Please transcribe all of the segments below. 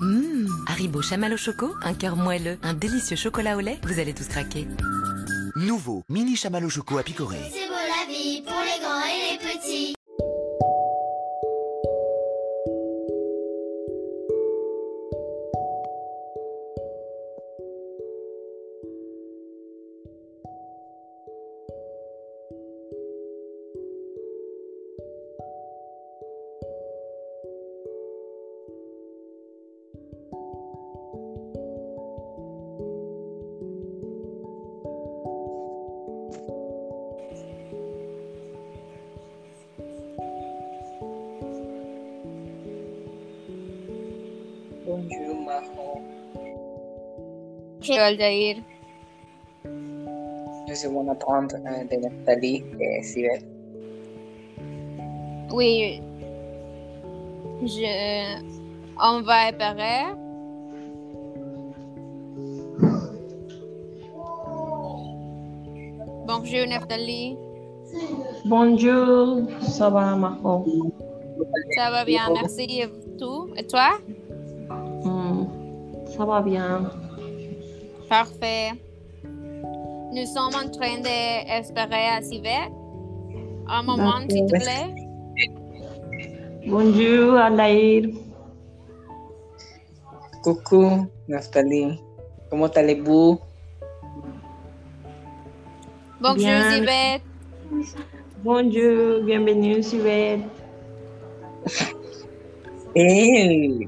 Hum, Haribo chamal au choco, un cœur moelleux, un délicieux chocolat au lait, vous allez tous craquer. Nouveau mini chamallow choco à picorer. C'est beau la vie pour les grands et les De Nathalie et Sibeth. Oui. Je... On va préparer. Bonjour Nathalie. Bonjour, ça va Marco? Ça va bien, merci. Et tout? Et toi? Hmm, ça va bien. Parfait. Nous sommes en train d'espérer à Sivette. Un moment, s'il te plaît. Bonjour Alaïr. Coucou, Nathalie. Comment allez-vous? Bonjour. Sivette. Bonjour, bienvenue Sylvette. Hey,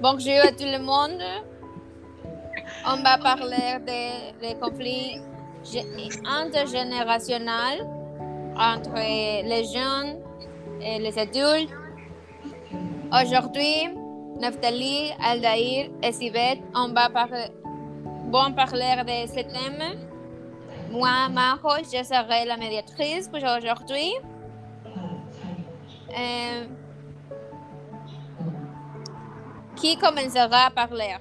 Bonjour à tout le monde. On va parler des, des conflits gé- intergénérationnels entre les jeunes et les adultes. Aujourd'hui, Naftali, Aldaïr et Sibeth, on va parler de ce thème. Moi, Maro, je serai la médiatrice pour aujourd'hui. Euh, qui commencera à parler?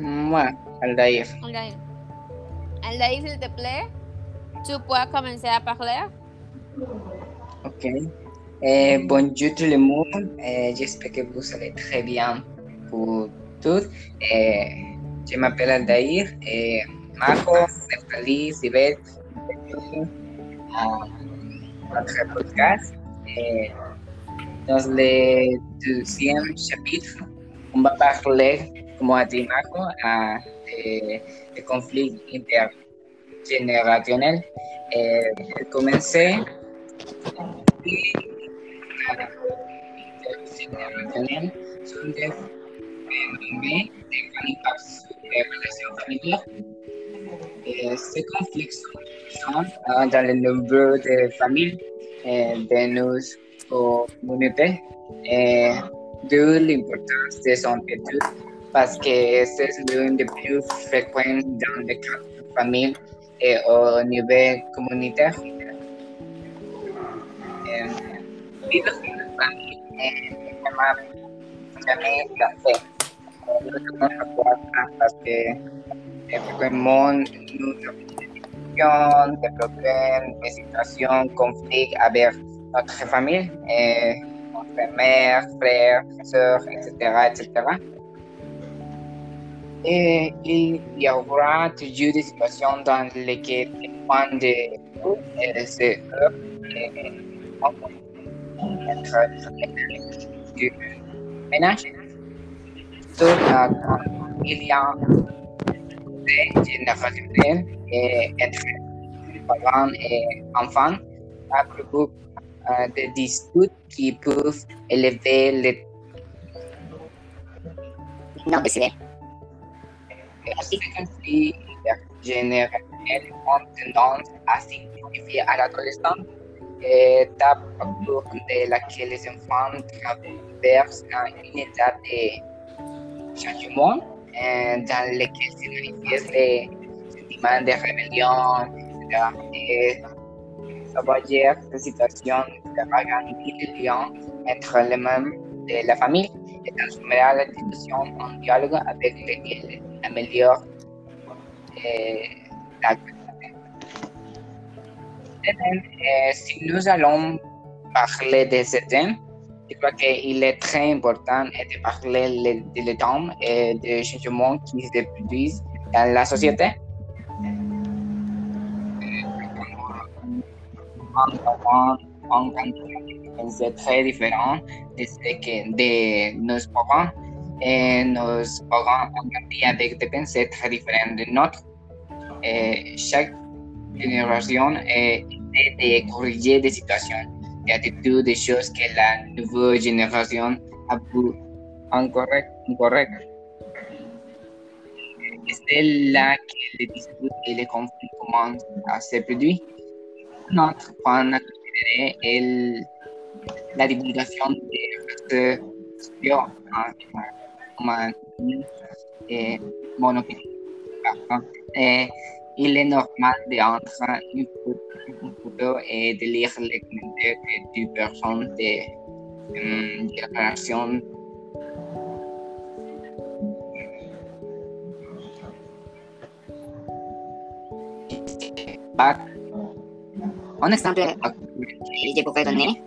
Moi, Aldaïr. Aldaïr. Aldaïr, s'il te plaît, tu peux commencer à parler? Ok. Eh, bonjour tout le monde. Eh, J'espère que vous allez très bien pour tous. Eh, je m'appelle Aldaïr. Et Marco, Nathalie, bienvenue à notre podcast. Eh, dans le deuxième chapitre, on va parler, comme a dit Marco, à des, des conflits intergénérationnels. Eh, pour commencer, intergénérationnels sont des phénomènes définis par les relations familiales. Et ces conflits sont euh, dans le nombre de familles et de nos communautés. Et de l'importance de son étude parce que c'est l'une des plus fréquentes dans les cas de famille et au niveau communautaire. Euh, vivre en famille est vraiment jamais parfait. Euh, Nous devons savoir ça parce que euh, fréquemment nous avons des discussions, des problèmes, des situations, conflits avec notre famille, et notre mère, frère, soeur, etc., etc. Il y aura toujours des situations dans lesquelles un de vous et ses heures entre du ménage. Il y a des générationnels entre parents et enfants, à propos de disputes qui peuvent élever les non, c'est conflits intergénérationnels ont tendance à s'identifier à l'adolescence, étape au cours de laquelle les enfants traversent une étape de changement euh, dans laquelle se manifestent les sentiments de rébellion, etc. Et ça va dire des situations de agrandir le lien entre les membres de la famille et transformer discussion en dialogue avec lequel améliore euh, la qualité. Et même, euh, si nous allons parler de ce thème, je crois qu'il est très important de parler de temps et des changements qui se produisent dans la société. C'est très différent de ce que de nos parents nos parents ont grandi avec des pensées très différentes de notre. Et chaque génération essaie de corriger des situations, des attitudes, des choses que la nouvelle génération a vu incorrectes. Incorrect. C'est là que les disputes et les conflits commencent à se produire. Notre point est el, la divulgación de este estudio como eh, eh, il est normal d'entrer une photo et de lire les commentaires de deux personnes de um, génération Un exemple que je pourrais donner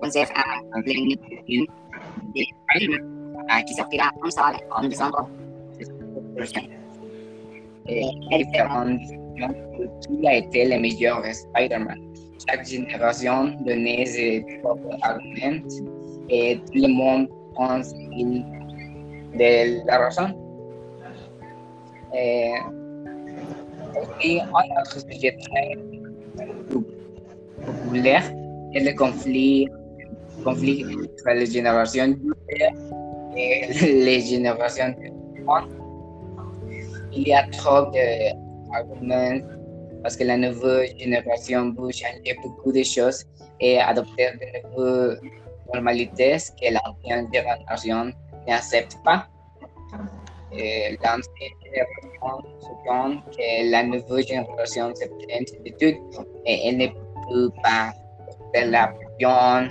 concerne un plénitud qui sortira en salle en décembre prochain. Qui a été le meilleur Spider-Man? Chaque génération donnait ses propres arguments et tout le monde pense qu'il de la raison. Et aussi, un autre sujet très populaire est le conflit, conflit entre les générations et les générations Il y a trop d'arguments parce que la nouvelle génération veut changer beaucoup de choses et adopter de nouvelles normalités que l'ancienne génération n'accepte pas. L'ancienne génération supprime que la nouvelle génération se prenne de tout et elle ne peut pas de la pression,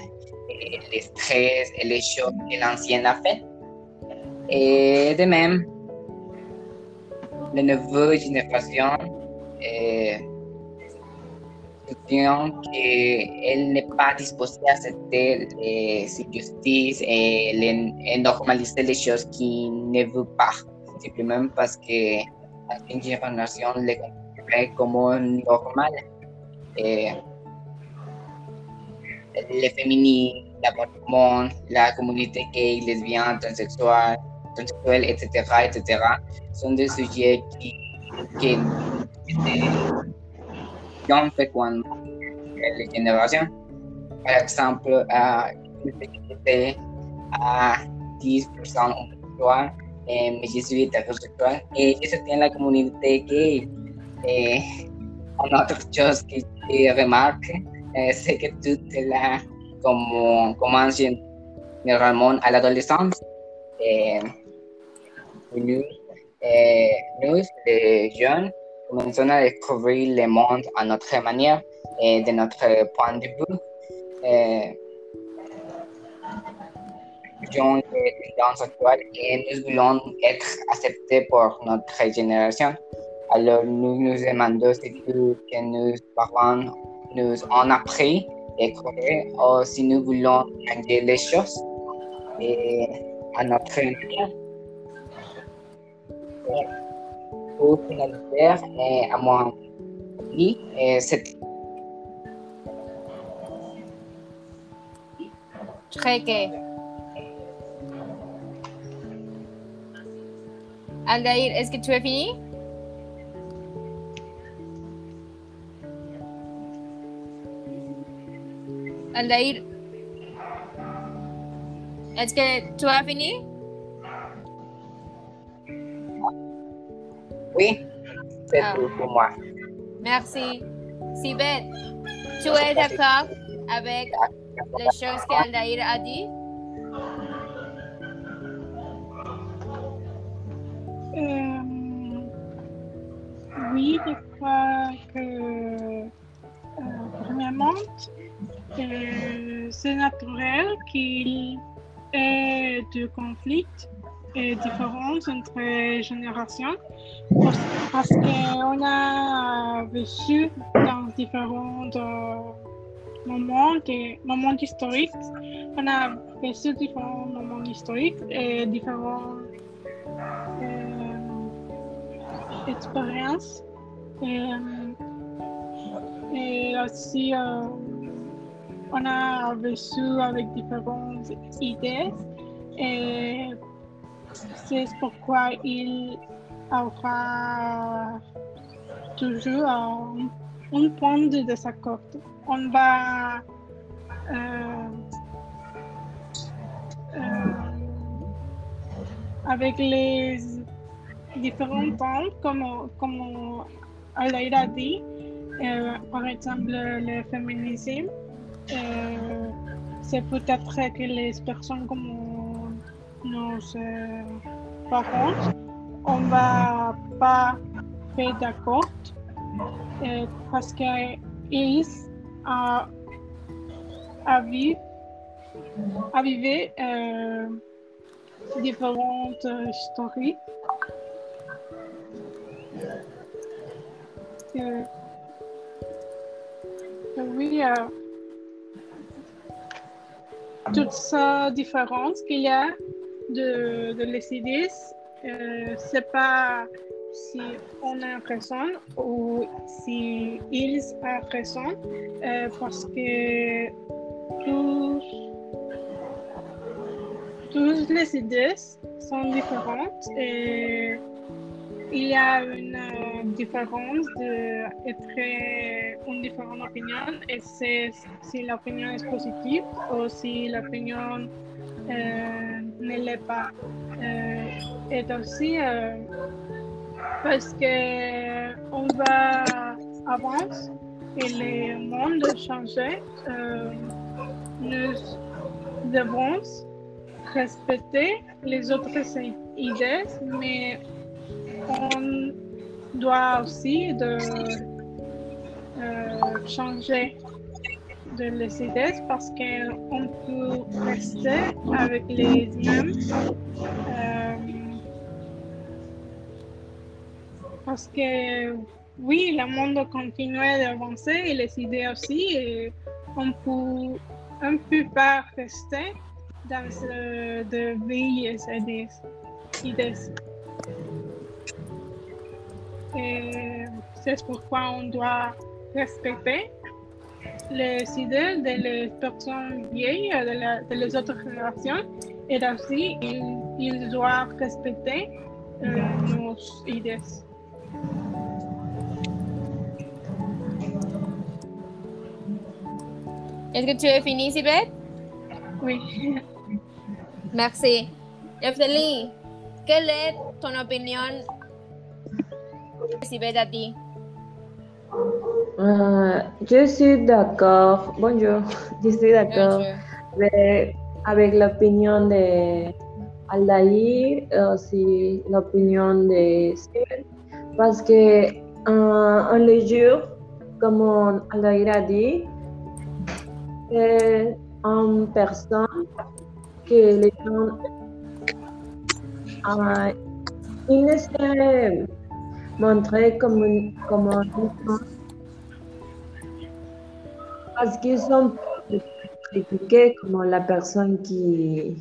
le stress et les choses que l'ancienne a fait. Et de même, la nouvelle génération euh, qu'elle n'est pas disposée à accepter les injustices et, les, et normaliser les choses qui ne veut pas, simplement parce que l'ancienne génération les considère comme normal. Et, les féministes, l'avortement, la communauté gay, lesbienne, transsexuelle, transsexuelle, etc., etc., sont des sujets qui, qui, qui ont fait quand les générations. Par exemple, à à 10% homosexual, eh, je suis hétérosexuel et je soutiens la communauté gay. Et une autre chose que je remarque, eh, c'est que tout cela como, commence généralement à l'adolescence. Eh, nous, eh, les jeunes, commençons à découvrir le monde à notre manière et de notre point de vue. Eh, nous tendances actuelles et nous voulons être acceptés par notre génération. Alors nous nous demandons si que nous parlons nous ont appris et correct, ou si nous voulons changer les choses et à notre manière. Pour finaliser, à mon avis, c'est Très gay. Aldaïr, est-ce que tu as fini? Aldaïr, est-ce que tu as fini? Oui, c'est Ah. tout pour moi. Merci. Sibeth, tu es d'accord avec les choses qu'Aldaïr a dit? Euh, oui, je crois que, euh, premièrement, euh, c'est naturel qu'il y ait du conflit et différences entre générations parce, qu'on a vécu dans différentes euh, moments, moments historiques. On a reçu différents moments historiques et différentes euh, expériences. Et, et aussi, euh, on a reçu avec différentes idées et c'est pourquoi il aura toujours un, un point de désaccord. On va euh, euh, avec les différents temps, comme, comme a dit, euh, par exemple le féminisme, euh, c'est peut-être que les personnes comme nos euh, parents, on va pas être d'accord euh, parce qu'ils a, a, vivre euh, différentes histoires. Euh, oui, euh, toutes ces différences qu'il y a de, les idées, euh, c'est pas si on a raison ou si ils ont raison, euh, parce que tous, toutes les idées sont différentes et il y a une euh, différence de être une différente opinion et c'est si l'opinion est positive ou si l'opinion euh, ne l'est pas. Euh, et aussi euh, parce que on va avancer et le monde changer, euh, nous devons respecter les autres idées, mais on doit aussi de euh, changer de les idées parce qu'on peut rester avec les mêmes euh, parce que oui, le monde continue d'avancer et les idées aussi et on peut on peut pas rester dans ce de vieilles idées. idées. Et c'est pourquoi on doit respecter les idées des personnes vieilles, de, la, de les autres générations, et aussi ils, ils doivent respecter euh, nos idées. Est-ce que tu as fini, Sibeth? Oui. Merci. Efteli, quelle est ton opinion, Sibeth, a ti? Euh, je suis d'accord. Bonjour. Je suis d'accord avec, avec l'opinion de Aldair aussi l'opinion de Steven. Parce que euh, en les jours, comme Aldair a dit, c'est une personne que les gens euh, ils ne se montrer comme comme parce qu'ils sont critiqués comme la personne qui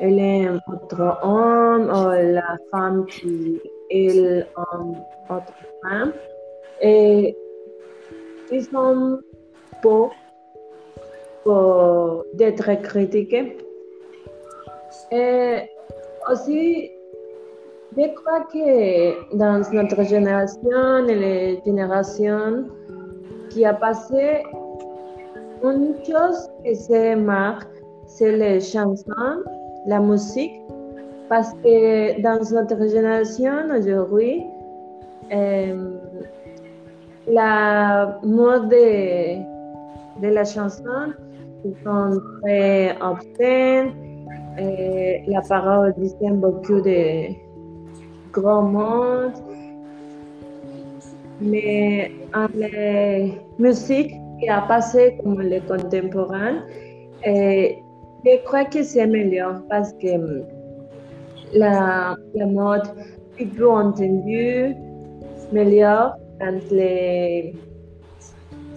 elle est un autre homme ou la femme qui est une autre femme et ils sont pour, pour d'être critiqués. Et aussi je crois que dans notre génération et les générations qui a passé, une chose qui se marque, c'est les chansons, la musique, parce que dans notre génération aujourd'hui, euh, la mode de, la chanson sont très obscènes, et la parole dit beaucoup de grand monde, mais en musique qui a passé comme les contemporains, et je crois que c'est meilleur parce que la, la mode est plus entendue, meilleur dans les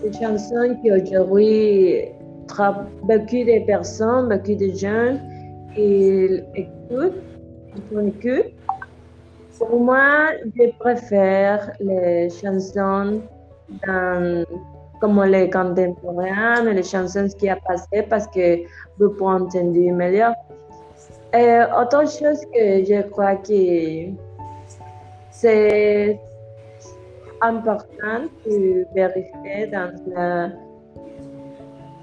des chansons qu'aujourd'hui beaucoup de personnes, beaucoup de jeunes, ils écoutent, ils écoutent. Pour moi, je préfère les chansons dans, comme les contemporains, les chansons qui a passé parce que vous pouvez entendre meilleur. Et autre chose que je crois que c'est important de vérifier dans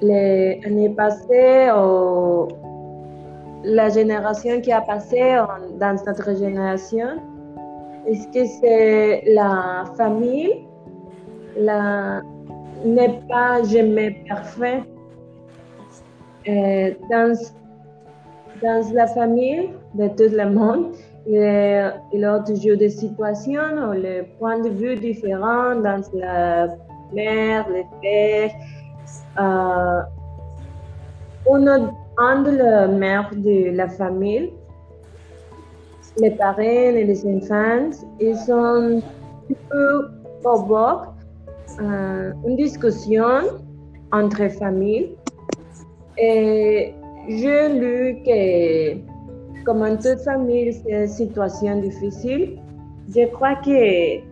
les années passées ou la génération qui a passé dans notre génération, est-ce que c'est la famille la, n'est pas jamais parfait. dans, dans la famille de tout le monde, il y a toujours des situations ou des points de vue différents dans la mère, les pères. Euh, a un de la mère de la famille, les parents et les enfants, ils sont un peu provoquent euh, une discussion entre familles. Et j'ai lu que, comme en toute famille, c'est une situation difficile. Je crois que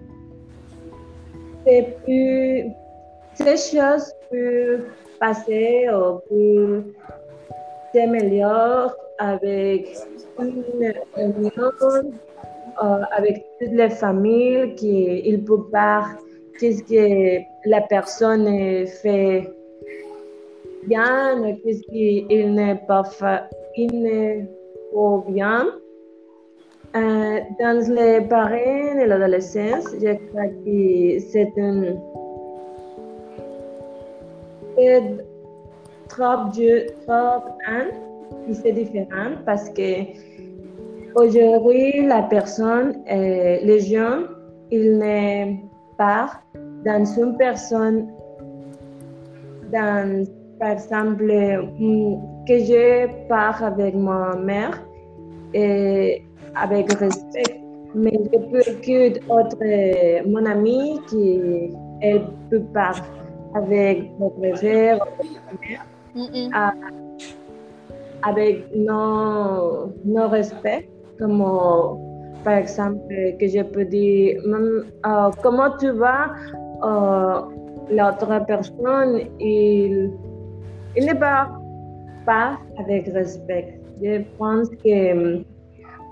c'est plus, ces choses peuvent passer ou peuvent s'améliorer avec une euh, avec toutes les familles qui ils peuvent qu'est-ce que la personne fait bien, qu'est-ce qu'il n'est pas fait, il n'est pas bien. Euh, dans les parents et l'adolescence, je crois que c'est un trop, trop un qui c'est différent parce que aujourd'hui la personne, les jeunes, ils ne part dans une personne, dans, par exemple, que je pars avec ma mère et avec respect. Mais je peux écouter autre, mon ami qui elle peut parler avec votre frère, avec nos, nos respects, comme par exemple, que je peux dire, euh, comment tu vas, euh, l'autre personne, il, il ne parle pas avec respect. Je pense que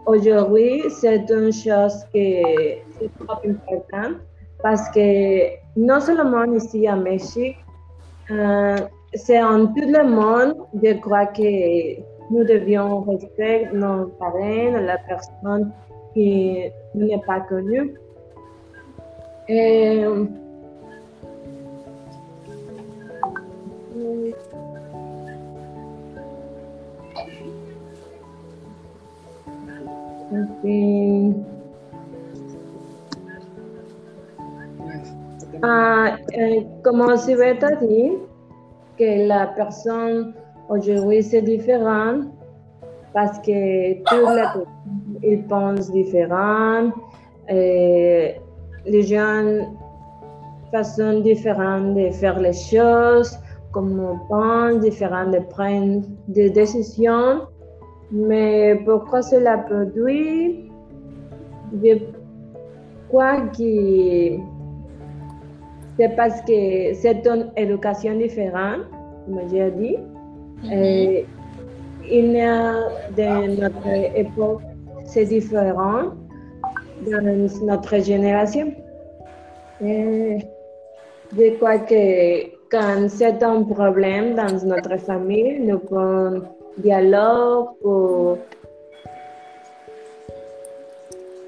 aujourd'hui, c'est une chose qui est trop importante parce que non seulement ici à Mexique, euh, c'est en tout le monde, je crois que nous devions respecter nos parents, la personne qui n'est pas connu. Et, Ah, eh, como si a dit que la personne aujourd'hui c'est différent? Parce que tout le ils pensent différent. Et les jeunes façon différente de faire les choses, comme on pense, différent de prendre des décisions. Mais pourquoi cela produit? Je crois que c'est parce que c'est une éducation différente, comme j'ai dit. Et il y a de notre époque c'est différent dans notre génération. Et je crois que quand c'est un problème dans notre famille, nous pouvons dialoguer pour,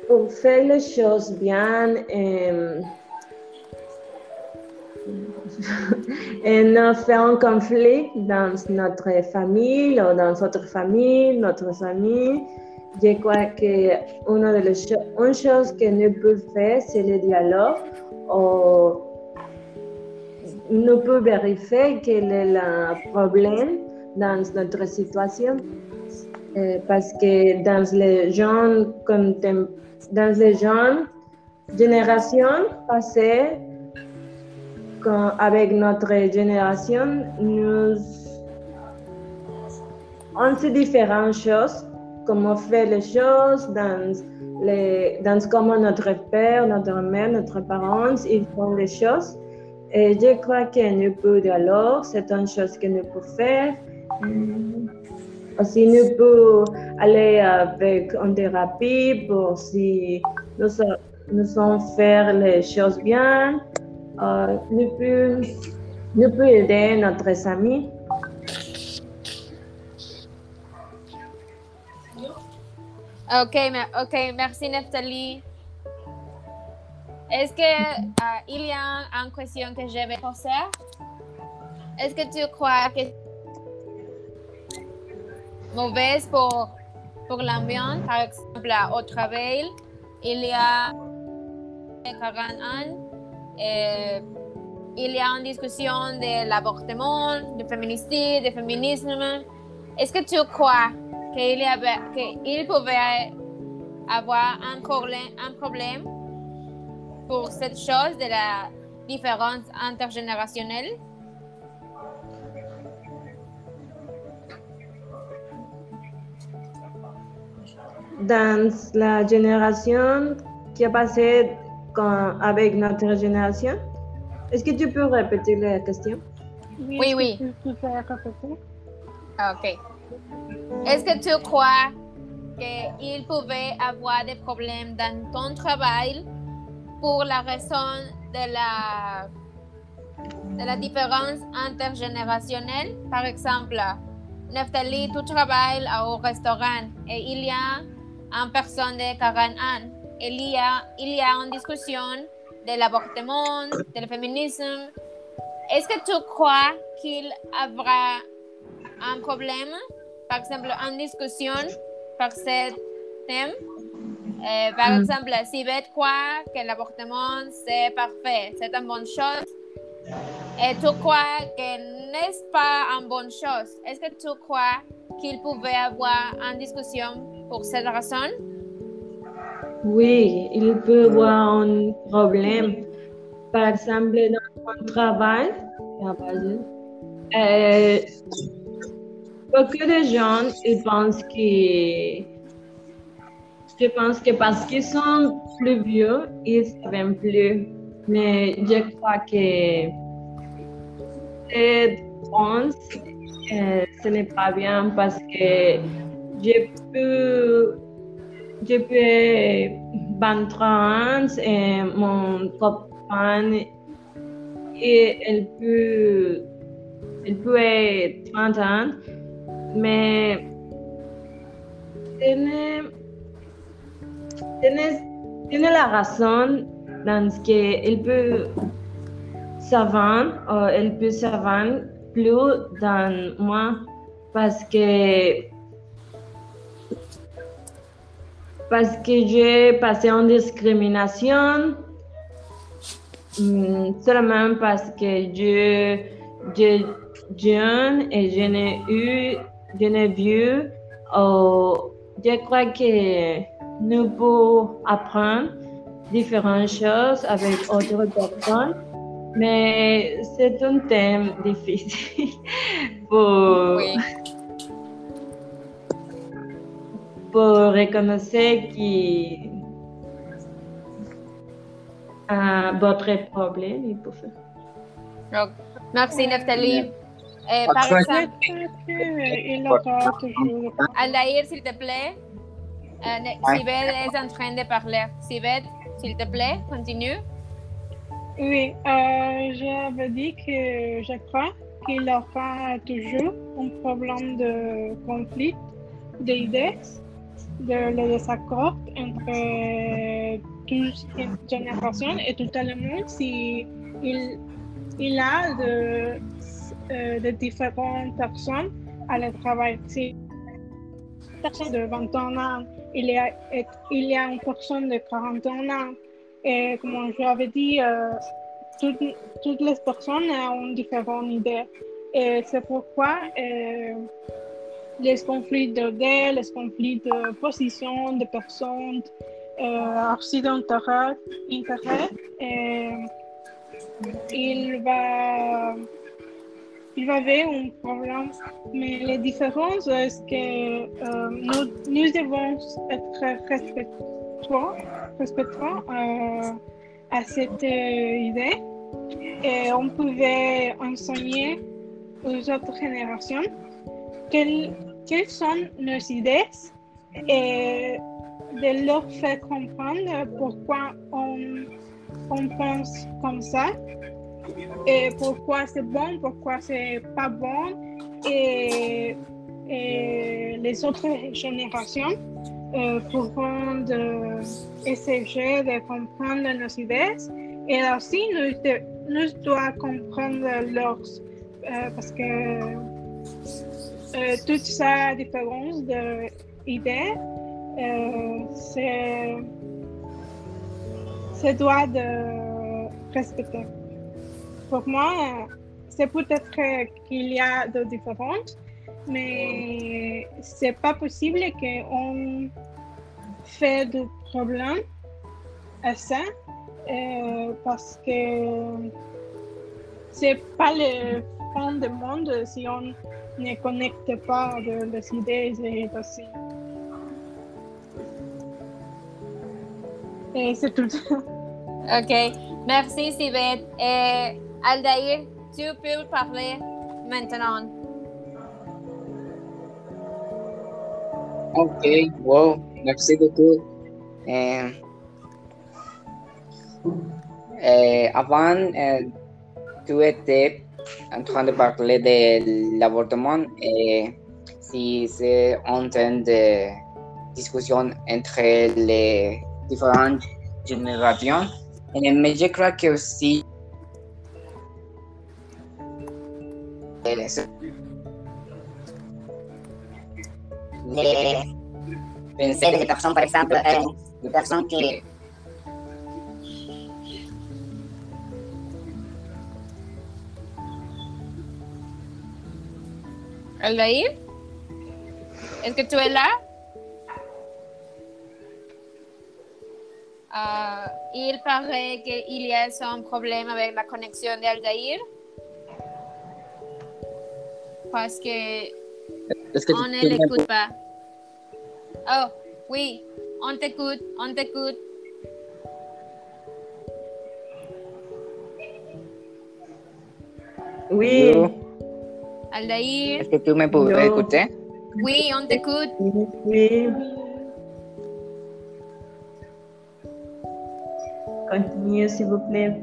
pour faire les choses bien et, et faire un conflit dans notre famille ou dans notre famille, notre famille. Je crois qu'une de les une chose que nous pouvons faire, c'est le dialogue. Ou nous pouvons vérifier quel est le problème dans notre situation. Euh, parce que dans les jeunes, dans les jeunes générations passées, avec notre génération, nous, on sait différentes choses, comment faire les choses, dans, les, dans comment notre père, notre mère, notre parents, ils font les choses. Et je crois que nous pouvons alors, c'est une chose que nous pouvons faire. Aussi, nous pouvons aller avec une thérapie pour si nous, nous savons faire les choses bien. Euh, nous pouvons nous pouvons aider notre amis. Ok, merci Neftali. Est-ce qu'il il y a une question que je vais poser? Est-ce que tu crois que mauvaise pour, pour l'ambiance? Par exemple, au travail, il y a 40 ans, et il y a une discussion de l'avortement, du féminicide, du féminisme. Est-ce que tu crois qu'il y avait, qu'il pouvait avoir un problème, un problème pour cette chose de la différence intergénérationnelle? Dans la génération qui a passé quand, avec notre génération, est-ce que tu peux répéter la question? Oui, oui. Tu peux répéter? Ok. Est-ce que tu crois qu'il pouvait avoir des problèmes dans ton travail pour la raison de la, de la différence intergénérationnelle? Par exemple, Neftali, tu travailles au restaurant et il y a une personne de 40 ans. Il y a, il y a une discussion de l'avortement, du féminisme. Est-ce que tu crois qu'il aura un problème, par exemple, en discussion par ce thème. Euh, par Mm. exemple, si Beth croit que l'avortement c'est parfait, c'est une bonne chose, et tu crois que n'est pas une bonne chose, est-ce que tu crois qu'il pouvait avoir une discussion pour cette raison? Oui, il peut y avoir un problème. Par exemple, dans mon travail, euh, beaucoup de gens ils pensent que je pense que parce qu'ils sont plus vieux, ils savent plus. Mais je crois que cette pense euh, ce n'est pas bien parce que je peux je peux 23 ans et mon copain et elle peut elle peut être 30 ans mais tiene, tiene la raison dans ce qu'elle peut savoir ou elle peut savoir plus dans moi parce que parce que j'ai passé en discrimination mm, seulement parce que je, je jeune et je n'ai eu, je n'ai vu, oh, je crois que nous pouvons apprendre différentes choses avec autres personnes, mais c'est un thème difficile pour, Oui. pour reconnaître que ah, votre problème peut faire. Donc, merci, Neftali. Eh, par Absolument. exemple. Aldaïr, s'il te plaît. Euh. Sibeth est en train de parler. Sibeth, s'il te plaît, continue. Oui, euh, j'avais dit que je crois qu'il aura toujours un problème de conflit d'idées, de désaccord entre toutes les générations et tout le monde si il, il a de, euh, de différentes personnes à le travail. Si personne de 21 ans, il y a, et- il y a une personne de 41 ans, et comme j'avais dit, euh, toutes, toutes les personnes ont différentes idées. Et c'est pourquoi euh, les conflits d'idées, les conflits de position de personnes, euh, aussi d'intérêt, intérêt, euh, il va, il va avoir un problème. Mais la différence est que euh, nous, devons être respectueux, respectueux euh, à cette idée et on pouvait enseigner aux autres générations quelles, sont nos idées et de leur faire comprendre pourquoi on pense comme ça et pourquoi c'est bon, pourquoi c'est pas bon et, les autres générations euh, pourront essayer de comprendre nos idées et aussi nous, de, devons comprendre leurs euh, parce que euh, toute sa différence d'idées euh, c'est doit de respecter. Pour moi, c'est peut-être qu'il y a de différences, mais c'est pas possible qu'on fait du problème à ça euh, parce que c'est pas le fond du monde si on ne connecte pas les idées et aussi. Et c'est tout. OK. Merci, Sibeth. Et Aldaïr, tu peux parler maintenant. Ok, wow, merci beaucoup. Euh, euh, avant, euh, tu étais en train de parler de l'avortement et si c'est en train de discussion entre les différentes générations. Et, mais je crois que aussi euh, ce- les pensées des personnes, par exemple, euh, des personnes qui Aldaïr? Est-ce que tu es là? Euh, il paraît qu'il y a un problème avec la connexion d'Aldaïr. Parce que que on ne l'écoute pas. Oh, oui, on t'écoute, on t'écoute. Oui, Yo, Aldaïr, Est-ce que tu me peux écouter? oui, on t'écoute. oui. Continuez, s'il vous plaît.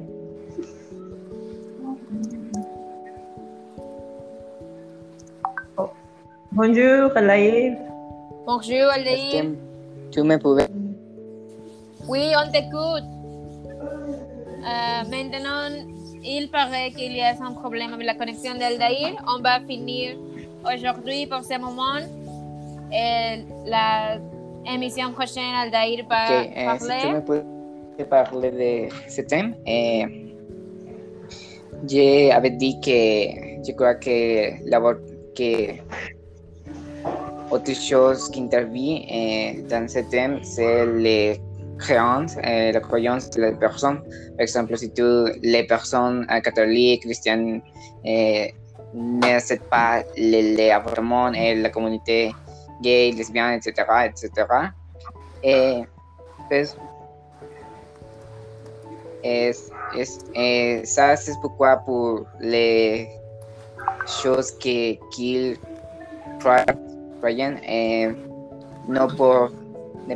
Bonjour, Alaïr. Bonjour, que tu me pouvais Oui, on t'écoute. Euh, maintenant, il paraît qu'il y a un problème avec la connexion d'Aldaïr. On va finir aujourd'hui pour ce moment. Et la émission prochaine, Aldaïr va Ok, eh, si parler. tu me puedes parler de ce thème. Eh, je avais dit que je crois que, l'abor- que autre chose qui intervient eh, dans ce thème, c'est les croyances, eh, la croyance des personnes. Par exemple, si tu, les personnes eh, catholiques, chrétiennes, eh, n'acceptent pas les, les et la communauté gay, lesbienne, etc., etc., eh, eh, ça, c'est pourquoi pour les choses qu'ils croient, croient, eh, non pour,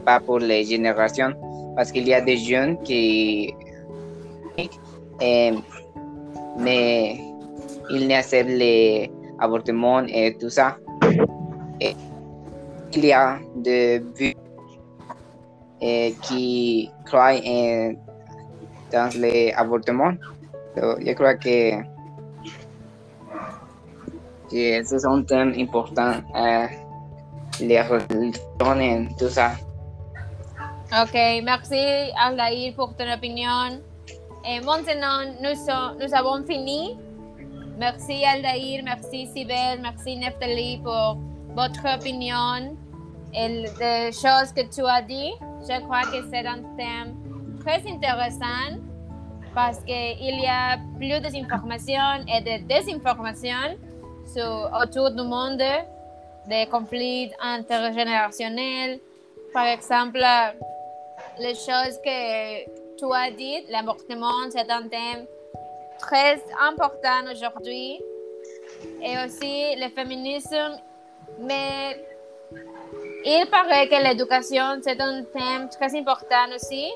pas pour les générations, parce qu'il y a des jeunes qui, eh, mais ils n'acceptent les avortements et tout ça. Et il y a des vues eh, qui croient en dans les avortements. So, yo creo que, que es un tema importante, eh, les religiones, tout ça. Ok, merci Aldaïr pour ton opinion. Et maintenant, nous, nous avons fini. Merci Aldaïr, merci Sibel, merci Neftali pour votre opinion et les choses que tu as dit. Je crois que c'est un thème très intéressant parce qu'il y a plus d'informations et de désinformations autour du monde, des conflits intergénérationnels. Par exemple, les choses que tu as dites, l'avortement, c'est un thème très important aujourd'hui. Et aussi le féminisme. Mais il paraît que l'éducation, c'est un thème très important aussi.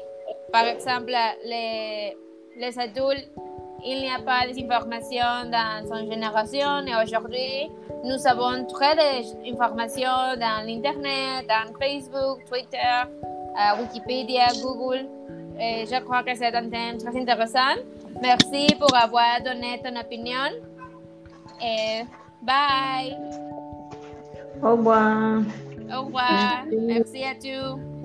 Par exemple, les, les adultes, il n'y a pas d'informations dans son génération et aujourd'hui, nous avons très d'informations dans l'Internet, dans Facebook, Twitter, euh, Wikipédia, Google. Et je crois que c'est un thème très intéressant. Merci pour avoir donné ton opinion. Et bye. Au revoir. Au revoir. Merci. Merci à tous.